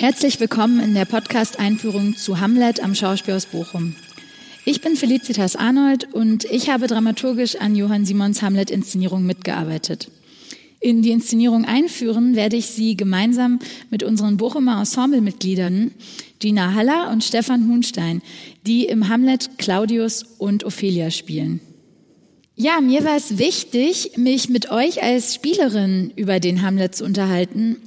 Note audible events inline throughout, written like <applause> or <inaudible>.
Herzlich willkommen in der Podcast-Einführung zu Hamlet am Schauspielhaus Bochum. Ich bin Felicitas Arnold und ich habe dramaturgisch an Johann Simons Hamlet-Inszenierung mitgearbeitet. In die Inszenierung einführen werde ich Sie gemeinsam mit unseren Bochumer Ensemblemitgliedern Gina Haller und Stefan Hunstein, die im Hamlet Claudius und Ophelia spielen. Ja, mir war es wichtig, mich mit euch als Spielerin über den Hamlet zu unterhalten,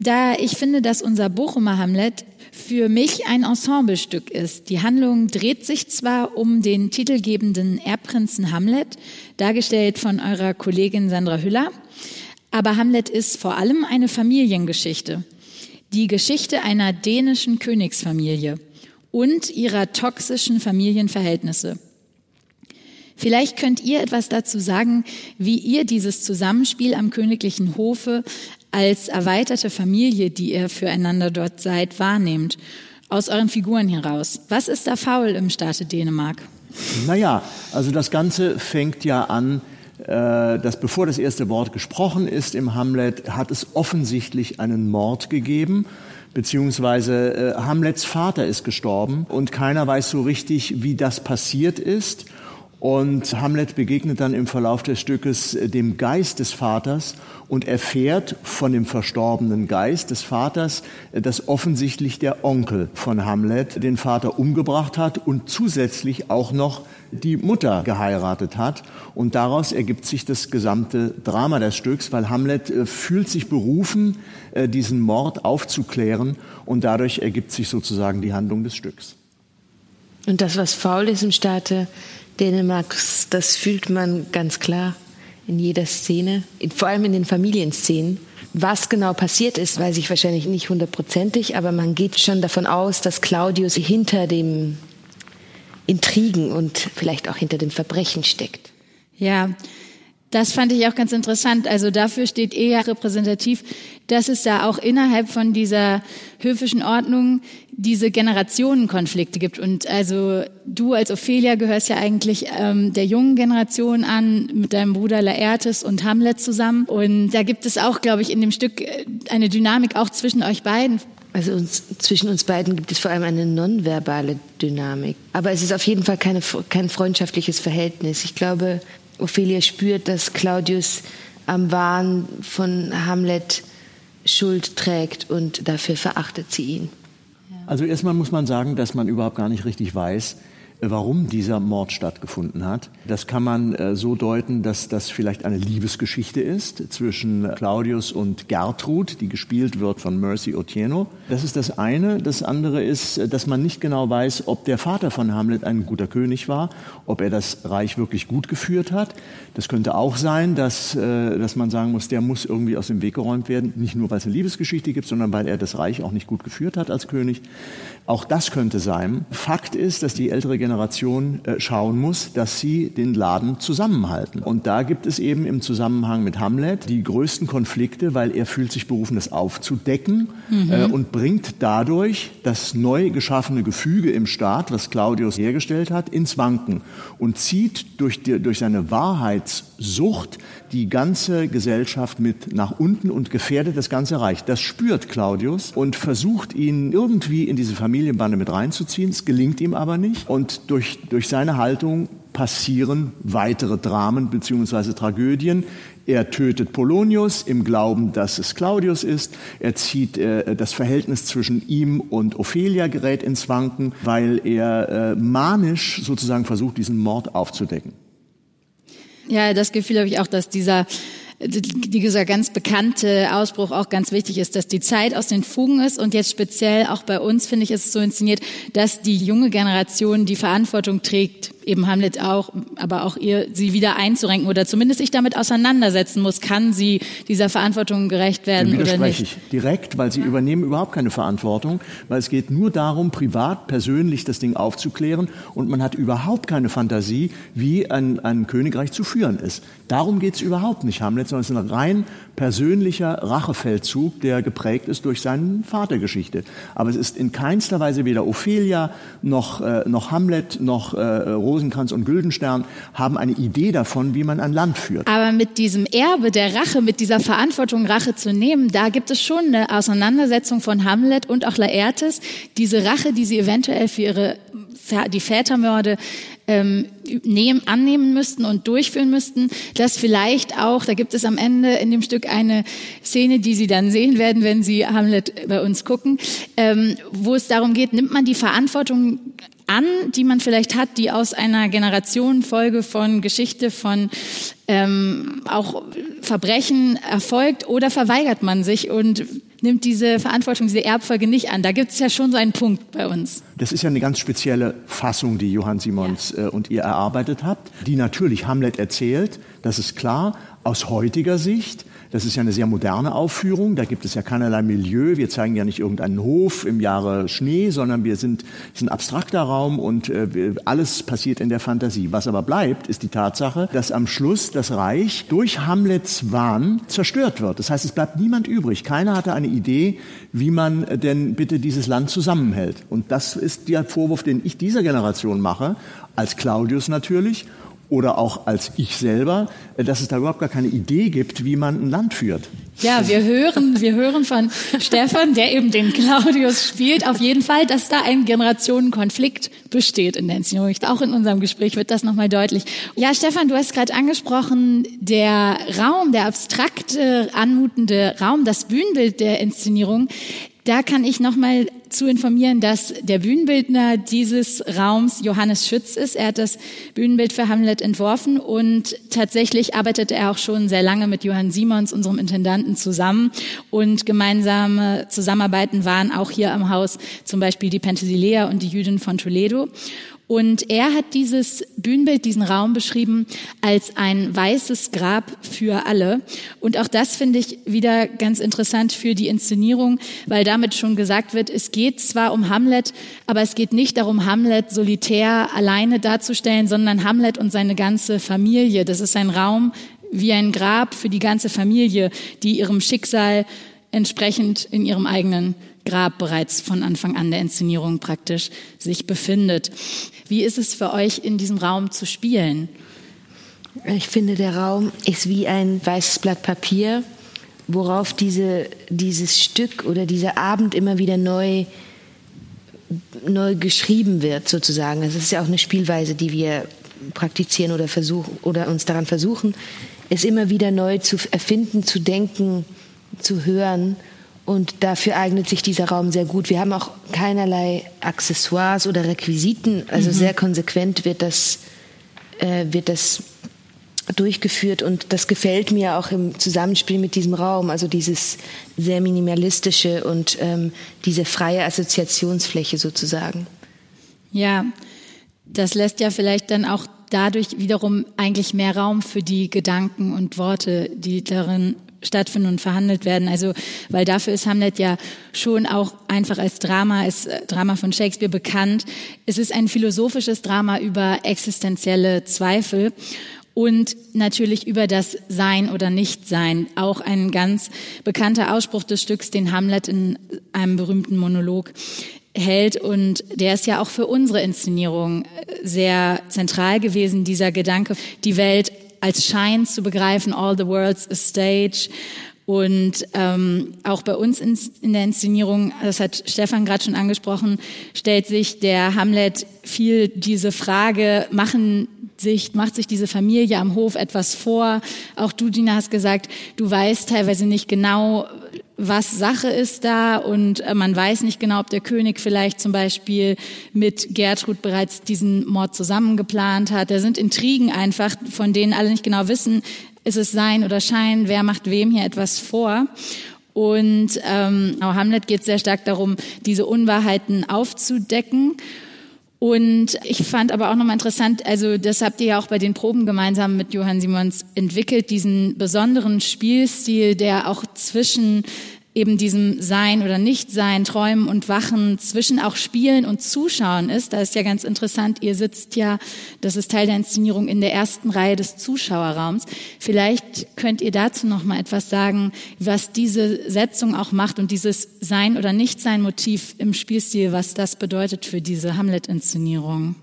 da ich finde, dass unser Bochumer Hamlet für mich ein Ensemblestück ist. Die Handlung dreht sich zwar um den titelgebenden Erbprinzen Hamlet, dargestellt von eurer Kollegin Sandra Hüller, aber Hamlet ist vor allem eine Familiengeschichte. Die Geschichte einer dänischen Königsfamilie und ihrer toxischen Familienverhältnisse. Vielleicht könnt ihr etwas dazu sagen, wie ihr dieses Zusammenspiel am königlichen Hofe als erweiterte Familie, die ihr füreinander dort seid, wahrnehmt, aus euren Figuren heraus. Was ist da faul im Staate Dänemark? Naja, also das Ganze fängt ja an äh, dass bevor das erste Wort gesprochen ist im Hamlet, hat es offensichtlich einen Mord gegeben beziehungsweise äh, Hamlets Vater ist gestorben und keiner weiß so richtig, wie das passiert ist. Und Hamlet begegnet dann im Verlauf des Stückes äh, dem Geist des Vaters und erfährt von dem verstorbenen Geist des Vaters, äh, dass offensichtlich der Onkel von Hamlet den Vater umgebracht hat und zusätzlich auch noch die Mutter geheiratet hat. Und daraus ergibt sich das gesamte Drama des Stücks, weil Hamlet äh, fühlt sich berufen, diesen Mord aufzuklären und dadurch ergibt sich sozusagen die Handlung des Stücks. Und das, was faul ist im Staate Dänemarks, das fühlt man ganz klar in jeder Szene, vor allem in den Familienszenen. Was genau passiert ist, weiß ich wahrscheinlich nicht hundertprozentig, aber man geht schon davon aus, dass Claudius hinter dem Intrigen und vielleicht auch hinter den Verbrechen steckt. Ja, das fand ich auch ganz interessant. Also dafür steht eher repräsentativ, dass es da auch innerhalb von dieser höfischen Ordnung diese Generationenkonflikte gibt. Und also du als Ophelia gehörst ja eigentlich ähm, der jungen Generation an, mit deinem Bruder Laertes und Hamlet zusammen. Und da gibt es auch, glaube ich, in dem Stück äh, eine Dynamik auch zwischen euch beiden. Also uns, zwischen uns beiden gibt es vor allem eine nonverbale Dynamik. Aber es ist auf jeden Fall keine, kein freundschaftliches Verhältnis. Ich glaube, Ophelia spürt, dass Claudius am Wahn von Hamlet Schuld trägt und dafür verachtet sie ihn. Also erstmal muss man sagen, dass man überhaupt gar nicht richtig weiß, warum dieser Mord stattgefunden hat. Das kann man äh, so deuten, dass das vielleicht eine Liebesgeschichte ist zwischen Claudius und Gertrud, die gespielt wird von Mercy Otieno. Das ist das eine. Das andere ist, äh, dass man nicht genau weiß, ob der Vater von Hamlet ein guter König war, ob er das Reich wirklich gut geführt hat. Das könnte auch sein, dass, äh, dass man sagen muss, der muss irgendwie aus dem Weg geräumt werden, nicht nur weil es eine Liebesgeschichte gibt, sondern weil er das Reich auch nicht gut geführt hat als König. Auch das könnte sein. Fakt ist, dass die ältere Generation äh, schauen muss, dass sie den Laden zusammenhalten. Und da gibt es eben im Zusammenhang mit Hamlet die größten Konflikte, weil er fühlt sich berufen, das aufzudecken mhm. äh, und bringt dadurch das neu geschaffene Gefüge im Staat, was Claudius hergestellt hat, ins Wanken und zieht durch, die, durch seine Wahrheitssucht die ganze Gesellschaft mit nach unten und gefährdet das ganze Reich. Das spürt Claudius und versucht ihn irgendwie in diese Familienbande mit reinzuziehen. Es gelingt ihm aber nicht. Und durch, durch seine Haltung passieren weitere Dramen bzw. Tragödien. Er tötet Polonius im Glauben, dass es Claudius ist. Er zieht äh, das Verhältnis zwischen ihm und Ophelia gerät ins Wanken, weil er äh, manisch sozusagen versucht, diesen Mord aufzudecken. Ja, das Gefühl habe ich auch, dass dieser dieser ganz bekannte Ausbruch auch ganz wichtig ist, dass die Zeit aus den Fugen ist und jetzt speziell auch bei uns, finde ich, ist es so inszeniert, dass die junge Generation die Verantwortung trägt, eben Hamlet auch, aber auch ihr, sie wieder einzurenken oder zumindest sich damit auseinandersetzen muss, kann sie dieser Verantwortung gerecht werden oder nicht. ich direkt, weil sie ja. übernehmen überhaupt keine Verantwortung, weil es geht nur darum, privat, persönlich das Ding aufzuklären und man hat überhaupt keine Fantasie, wie ein, ein Königreich zu führen ist. Darum geht es überhaupt nicht, Hamlet, sondern es ist ein rein persönlicher Rachefeldzug, der geprägt ist durch seine Vatergeschichte. Aber es ist in keinster Weise weder Ophelia noch, äh, noch Hamlet noch äh, Rosenkranz und Güldenstern haben eine Idee davon, wie man ein Land führt. Aber mit diesem Erbe der Rache, mit dieser Verantwortung, Rache zu nehmen, da gibt es schon eine Auseinandersetzung von Hamlet und auch Laertes. Diese Rache, die sie eventuell für ihre die Vätermorde ähm, nehmen, annehmen müssten und durchführen müssten, dass vielleicht auch, da gibt es am Ende in dem Stück eine Szene, die Sie dann sehen werden, wenn Sie Hamlet bei uns gucken, ähm, wo es darum geht, nimmt man die Verantwortung an, die man vielleicht hat, die aus einer Generationenfolge von Geschichte, von ähm, auch Verbrechen erfolgt, oder verweigert man sich und nimmt diese Verantwortung, diese Erbfolge nicht an. Da gibt es ja schon so einen Punkt bei uns. Das ist ja eine ganz spezielle Fassung, die Johann Simons ja. äh, und ihr erarbeitet habt, die natürlich Hamlet erzählt, das ist klar, aus heutiger Sicht das ist ja eine sehr moderne Aufführung. Da gibt es ja keinerlei Milieu. Wir zeigen ja nicht irgendeinen Hof im Jahre Schnee, sondern wir sind, ist ein abstrakter Raum und äh, alles passiert in der Fantasie. Was aber bleibt, ist die Tatsache, dass am Schluss das Reich durch Hamlets Wahn zerstört wird. Das heißt, es bleibt niemand übrig. Keiner hatte eine Idee, wie man denn bitte dieses Land zusammenhält. Und das ist der Vorwurf, den ich dieser Generation mache, als Claudius natürlich oder auch als ich selber, äh, dass es da überhaupt gar keine Idee gibt, wie man ein Land führt. Ja, wir hören, wir hören von Stefan, der eben den Claudius spielt, auf jeden Fall, dass da ein Generationenkonflikt besteht in der Inszenierung. Auch in unserem Gespräch wird das nochmal deutlich. Ja, Stefan, du hast gerade angesprochen, der Raum, der abstrakte, anmutende Raum, das Bühnenbild der Inszenierung, da kann ich nochmal zu informieren, dass der Bühnenbildner dieses Raums Johannes Schütz ist. Er hat das Bühnenbild für Hamlet entworfen und tatsächlich arbeitet er auch schon sehr lange mit Johann Simons, unserem Intendanten, zusammen. Und gemeinsame Zusammenarbeiten waren auch hier am Haus zum Beispiel die Penthesilea und die Jüdin von Toledo. Und er hat dieses Bühnenbild, diesen Raum beschrieben als ein weißes Grab für alle. Und auch das finde ich wieder ganz interessant für die Inszenierung, weil damit schon gesagt wird, es geht zwar um Hamlet, aber es geht nicht darum, Hamlet solitär alleine darzustellen, sondern Hamlet und seine ganze Familie. Das ist ein Raum wie ein Grab für die ganze Familie, die ihrem Schicksal entsprechend in ihrem eigenen Grab bereits von Anfang an der Inszenierung praktisch sich befindet. Wie ist es für euch, in diesem Raum zu spielen? Ich finde, der Raum ist wie ein weißes Blatt Papier, worauf diese, dieses Stück oder dieser Abend immer wieder neu, neu geschrieben wird, sozusagen. Das ist ja auch eine Spielweise, die wir praktizieren oder versuchen oder uns daran versuchen, es immer wieder neu zu erfinden, zu denken, zu hören und dafür eignet sich dieser Raum sehr gut. Wir haben auch keinerlei Accessoires oder Requisiten. Also mhm. sehr konsequent wird das, äh, wird das durchgeführt und das gefällt mir auch im Zusammenspiel mit diesem Raum, also dieses sehr minimalistische und ähm, diese freie Assoziationsfläche sozusagen. Ja, das lässt ja vielleicht dann auch dadurch wiederum eigentlich mehr Raum für die Gedanken und Worte, die darin stattfinden und verhandelt werden. Also, weil dafür ist Hamlet ja schon auch einfach als Drama, als äh, Drama von Shakespeare bekannt. Es ist ein philosophisches Drama über existenzielle Zweifel und natürlich über das Sein oder Nichtsein. Auch ein ganz bekannter Ausspruch des Stücks, den Hamlet in einem berühmten Monolog hält. Und der ist ja auch für unsere Inszenierung äh, sehr zentral gewesen, dieser Gedanke, die Welt als Schein zu begreifen, all the world's a stage. Und ähm, auch bei uns in, in der Inszenierung, das hat Stefan gerade schon angesprochen, stellt sich der Hamlet viel diese Frage, machen sich, macht sich diese Familie am Hof etwas vor? Auch du, Dina, hast gesagt, du weißt teilweise nicht genau, was Sache ist da und äh, man weiß nicht genau, ob der König vielleicht zum Beispiel mit Gertrud bereits diesen Mord zusammengeplant hat. Da sind Intrigen einfach, von denen alle nicht genau wissen, ist es Sein oder Schein, wer macht wem hier etwas vor. Und ähm, Hamlet geht sehr stark darum, diese Unwahrheiten aufzudecken. Und ich fand aber auch nochmal interessant, also das habt ihr ja auch bei den Proben gemeinsam mit Johann Simons entwickelt, diesen besonderen Spielstil, der auch zwischen eben diesem Sein oder Nichtsein, Träumen und Wachen zwischen auch Spielen und Zuschauen ist. Da ist ja ganz interessant, ihr sitzt ja, das ist Teil der Inszenierung, in der ersten Reihe des Zuschauerraums. Vielleicht könnt ihr dazu noch mal etwas sagen, was diese Setzung auch macht und dieses Sein oder Nichtsein Motiv im Spielstil, was das bedeutet für diese Hamlet-Inszenierung.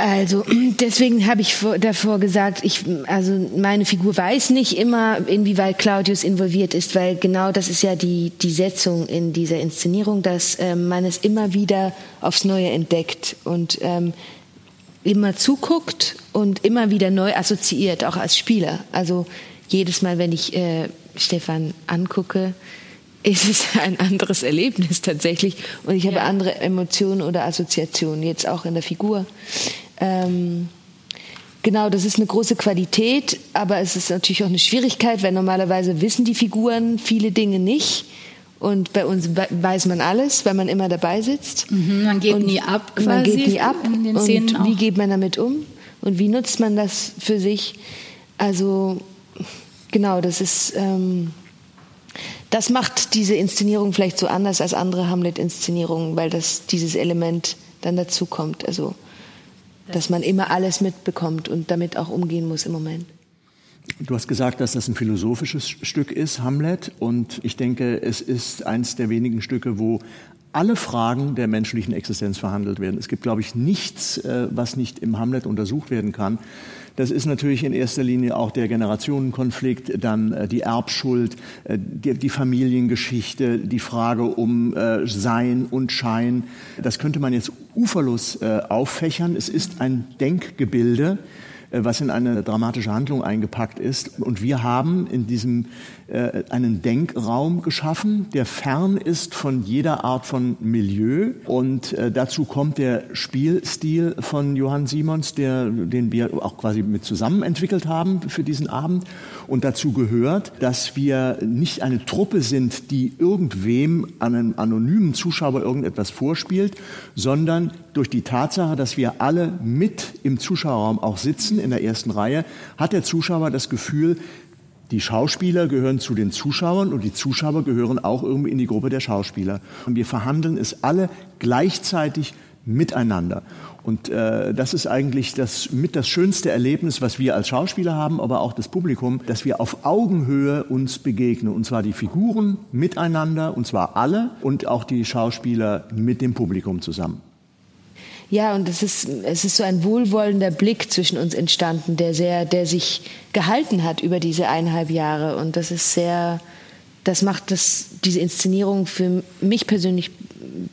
Also <clears throat> deswegen habe ich davor gesagt, ich, also meine Figur weiß nicht immer, inwieweit Claudius involviert ist, weil genau das ist ja die, die Setzung in dieser Inszenierung, dass ähm, man es immer wieder aufs Neue entdeckt und ähm, immer zuguckt und immer wieder neu assoziiert, auch als Spieler. Also jedes Mal, wenn ich äh, Stefan angucke, ist es <laughs> ein anderes Erlebnis tatsächlich und ich habe ja. andere Emotionen oder Assoziationen, jetzt auch in der Figur. Ähm, genau, das ist eine große Qualität, aber es ist natürlich auch eine Schwierigkeit, weil normalerweise wissen die Figuren viele Dinge nicht. Und bei uns weiß man alles, weil man immer dabei sitzt. Mhm, man geht und nie ab quasi. Man geht nie ab. und wie geht man damit um? Und wie nutzt man das für sich? Also genau, das ist ähm, das macht diese Inszenierung vielleicht so anders als andere Hamlet-Inszenierungen, weil das dieses Element dann dazu kommt. Also dass man immer alles mitbekommt und damit auch umgehen muss im Moment. Du hast gesagt, dass das ein philosophisches Stück ist, Hamlet. Und ich denke, es ist eines der wenigen Stücke, wo alle Fragen der menschlichen Existenz verhandelt werden. Es gibt, glaube ich, nichts, äh, was nicht im Hamlet untersucht werden kann. Das ist natürlich in erster Linie auch der Generationenkonflikt, dann äh, die Erbschuld, äh, die, Familiengeschichte, die Frage um Sein und Schein. Das könnte man jetzt uferlos auffächern. Es ist ein Denkgebilde, was in eine dramatische Handlung eingepackt ist. Und wir haben in diesem äh, einen Denkraum geschaffen, der fern ist von jeder Art von Milieu. Und äh, dazu kommt der Spielstil von Johann Simons, der, den wir auch quasi mit zusammen entwickelt haben für diesen Abend. Und dazu gehört, dass wir nicht eine Truppe sind, die irgendwem, einem anonymen Zuschauer irgendetwas vorspielt, sondern durch die Tatsache, dass wir alle mit im Zuschauerraum auch sitzen, in der ersten Reihe, hat der Zuschauer das Gefühl, die Schauspieler gehören zu den Zuschauern und die Zuschauer gehören auch irgendwie in die Gruppe der Schauspieler. Und wir verhandeln es alle gleichzeitig miteinander. Und äh, das ist eigentlich das mit das schönste Erlebnis, was wir als Schauspieler haben, aber auch das Publikum, dass wir auf Augenhöhe uns begegnen. Und zwar die Figuren miteinander, und zwar alle, und auch die Schauspieler mit dem Publikum zusammen. Ja, und es ist, es ist so ein wohlwollender Blick zwischen uns entstanden, der sehr, der sich gehalten hat über diese eineinhalb Jahre. Und das ist sehr, das macht das, diese Inszenierung für mich persönlich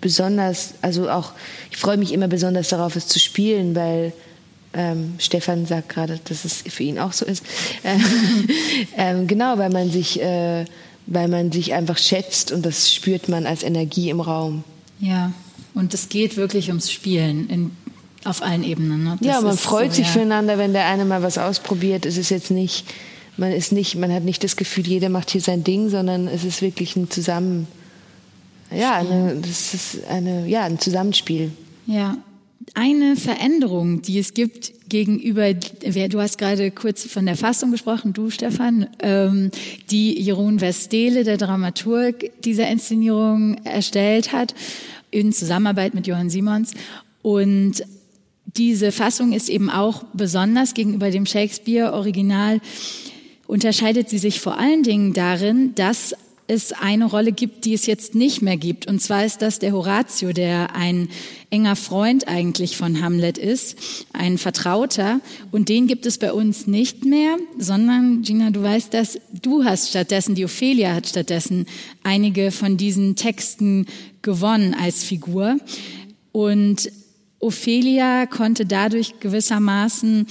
besonders, also auch, ich freue mich immer besonders darauf, es zu spielen, weil ähm, Stefan sagt gerade, dass es für ihn auch so ist. <laughs> Ähm, genau, weil man sich, äh, weil man sich einfach schätzt und das spürt man als Energie im Raum. Ja, und es geht wirklich ums Spielen in, auf allen Ebenen. Ne? Ja, man freut so, sich ja. füreinander, wenn der eine mal was ausprobiert. Es ist jetzt nicht, man ist nicht, man hat nicht das Gefühl, jeder macht hier sein Ding, sondern es ist wirklich ein Zusammen, ja, eine, das ist eine, ja, ein Zusammenspiel. Ja. Eine Veränderung, die es gibt gegenüber, du hast gerade kurz von der Fassung gesprochen, du Stefan, ähm, die Jeroen Westele, der Dramaturg dieser Inszenierung, erstellt hat in Zusammenarbeit mit Johann Simons. Und diese Fassung ist eben auch besonders gegenüber dem Shakespeare-Original, unterscheidet sie sich vor allen Dingen darin, dass es eine Rolle gibt, die es jetzt nicht mehr gibt. Und zwar ist das der Horatio, der ein enger Freund eigentlich von Hamlet ist, ein Vertrauter. Und den gibt es bei uns nicht mehr, sondern, Gina, du weißt das, du hast stattdessen, die Ophelia hat stattdessen einige von diesen Texten gewonnen als Figur. Und Ophelia konnte dadurch gewissermaßen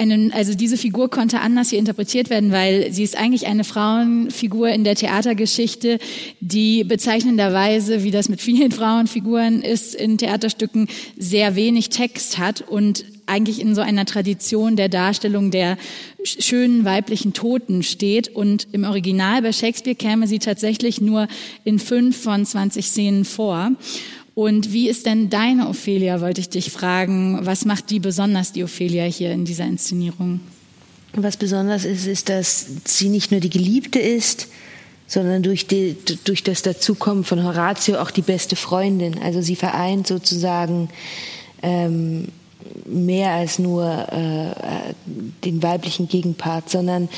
einen, also diese Figur konnte anders hier interpretiert werden, weil sie ist eigentlich eine Frauenfigur in der Theatergeschichte, die bezeichnenderweise, wie das mit vielen <laughs> Frauenfiguren ist, in Theaterstücken sehr wenig Text hat und eigentlich in so einer Tradition der Darstellung der schönen weiblichen Toten steht. Und im Original bei Shakespeare käme sie tatsächlich nur in fünf von 20 Szenen vor. Und wie ist denn deine Ophelia, wollte ich dich fragen. Was macht die besonders, die Ophelia hier in dieser Inszenierung? Was besonders ist, ist, dass sie nicht nur die Geliebte ist, sondern durch, die, durch das Dazukommen von Horatio auch die beste Freundin. Also sie vereint sozusagen ähm, mehr als nur äh, den weiblichen Gegenpart, sondern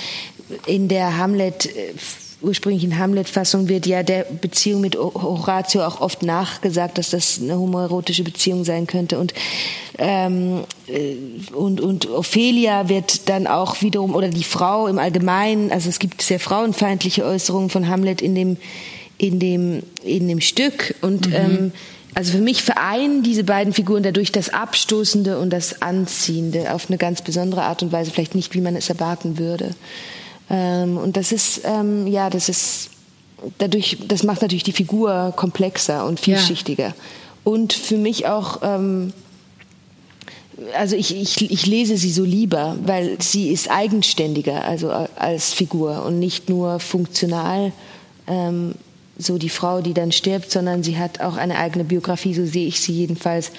in der Hamlet ursprünglichen Hamlet-Fassung wird ja der Beziehung mit Horatio auch oft nachgesagt, dass das eine homoerotische Beziehung sein könnte. Und, ähm, äh, und, und Ophelia wird dann auch wiederum, oder die Frau im Allgemeinen, also es gibt sehr frauenfeindliche Äußerungen von Hamlet in dem, in dem, in dem Stück. Und mhm. ähm, also für mich vereinen diese beiden Figuren dadurch das Abstoßende und das Anziehende auf eine ganz besondere Art und Weise, vielleicht nicht, wie man es erwarten würde. Ähm, und das ist, ähm, ja, das ist dadurch, das macht natürlich die Figur komplexer und vielschichtiger. Ja. Und für mich auch, ähm, also ich, ich, ich lese sie so lieber, weil sie ist eigenständiger, also als Figur und nicht nur funktional. Ähm, so die Frau, die dann stirbt, sondern sie hat auch eine eigene Biografie, so sehe ich sie jedenfalls.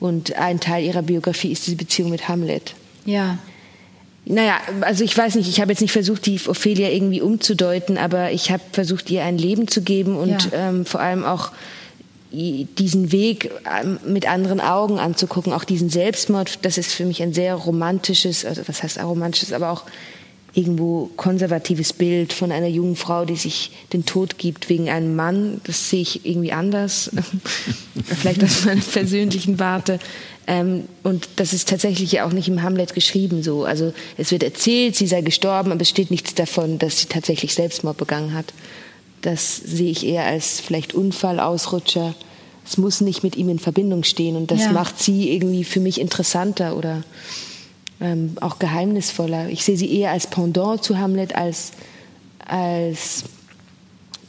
Und ein Teil ihrer Biografie ist die Beziehung mit Hamlet. Ja. Naja, also ich weiß nicht, ich habe jetzt nicht versucht, die Ophelia irgendwie umzudeuten, aber ich habe versucht, ihr ein Leben zu geben und ja. ähm, vor allem auch diesen Weg ähm, mit anderen Augen anzugucken, auch diesen Selbstmord, das ist für mich ein sehr romantisches, also was heißt romantisches, aber auch irgendwo konservatives Bild von einer jungen Frau, die sich den Tod gibt wegen einem Mann. Das sehe ich irgendwie anders, <laughs> vielleicht aus meiner persönlichen Warte. Ähm, und das ist tatsächlich ja auch nicht im Hamlet geschrieben so. Also es wird erzählt, sie sei gestorben, aber es steht nichts davon, dass sie tatsächlich Selbstmord begangen hat. Das sehe ich eher als vielleicht Unfall, Ausrutscher. Es muss nicht mit ihm in Verbindung stehen und das ja. macht sie irgendwie für mich interessanter oder ähm, auch geheimnisvoller. Ich sehe sie eher als Pendant zu Hamlet als als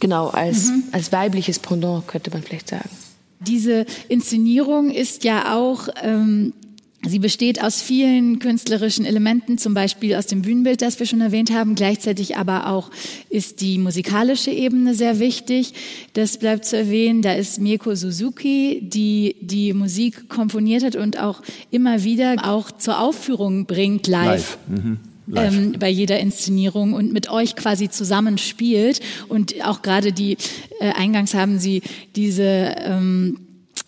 genau als mhm. als weibliches Pendant könnte man vielleicht sagen. Diese Inszenierung ist ja auch ähm, Sie besteht aus vielen künstlerischen Elementen, zum Beispiel aus dem Bühnenbild, das wir schon erwähnt haben. Gleichzeitig aber auch ist die musikalische Ebene sehr wichtig. Das bleibt zu erwähnen. Da ist Mieko Suzuki, die die Musik komponiert hat und auch immer wieder auch zur Aufführung bringt live. live. Mhm. Ähm, bei jeder Inszenierung und mit euch quasi zusammenspielt. Und auch gerade die, äh, eingangs haben Sie diese ähm,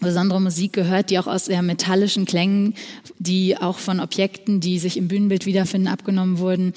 besondere Musik gehört, die auch aus sehr metallischen Klängen, die auch von Objekten, die sich im Bühnenbild wiederfinden, abgenommen wurden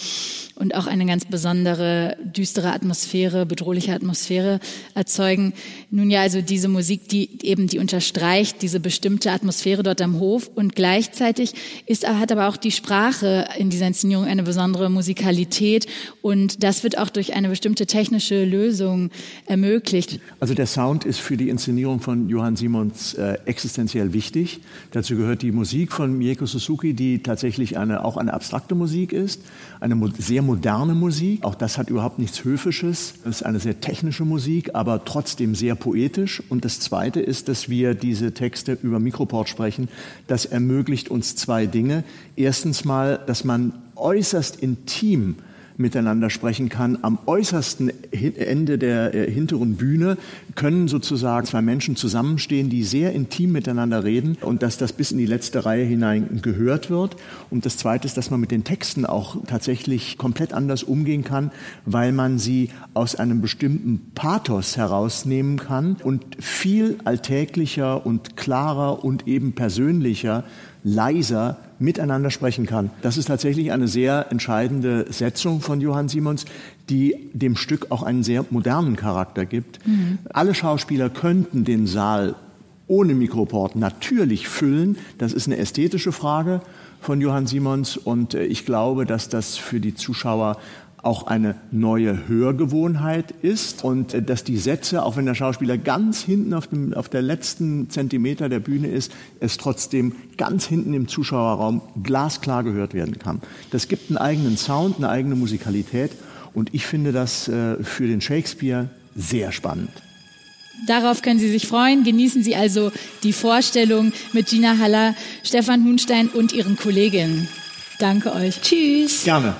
und auch eine ganz besondere, düstere Atmosphäre, bedrohliche Atmosphäre erzeugen. Nun ja, also diese Musik, die eben, die unterstreicht diese bestimmte Atmosphäre dort am Hof und gleichzeitig ist, hat aber auch die Sprache in dieser Inszenierung eine besondere Musikalität und das wird auch durch eine bestimmte technische Lösung ermöglicht. Also der Sound ist für die Inszenierung von Johann Simons äh, existenziell wichtig. Dazu gehört die Musik von Mieko Suzuki, die tatsächlich eine, auch eine abstrakte Musik ist, eine sehr moderne Musik. Auch das hat überhaupt nichts Höfisches. Es ist eine sehr technische Musik, aber trotzdem sehr poetisch. Und das Zweite ist, dass wir diese Texte über Mikroport sprechen. Das ermöglicht uns zwei Dinge. Erstens mal, dass man äußerst intim miteinander sprechen kann. Am äußersten Ende der äh, hinteren Bühne können sozusagen zwei Menschen zusammenstehen, die sehr intim miteinander reden und dass das bis in die letzte Reihe hinein gehört wird. Und das Zweite ist, dass man mit den Texten auch tatsächlich komplett anders umgehen kann, weil man sie aus einem bestimmten Pathos herausnehmen kann und viel alltäglicher und klarer und eben persönlicher leiser miteinander sprechen kann. Das ist tatsächlich eine sehr entscheidende Setzung von Johann Simons, die dem Stück auch einen sehr modernen Charakter gibt. Mhm. Alle Schauspieler könnten den Saal ohne Mikroport natürlich füllen. Das ist eine ästhetische Frage von Johann Simons und äh, ich glaube, dass das für die Zuschauer auch eine neue Hörgewohnheit ist und äh, dass die Sätze, auch wenn der Schauspieler ganz hinten auf, dem, auf der letzten Zentimeter der Bühne ist, es trotzdem ganz hinten im Zuschauerraum glasklar gehört werden kann. Das gibt einen eigenen Sound, eine eigene Musikalität und ich finde das äh, für den Shakespeare sehr spannend. Darauf können Sie sich freuen. Genießen Sie also die Vorstellung mit Gina Haller, Stefan Hunstein und Ihren Kolleginnen. Danke euch. Tschüss. Gerne.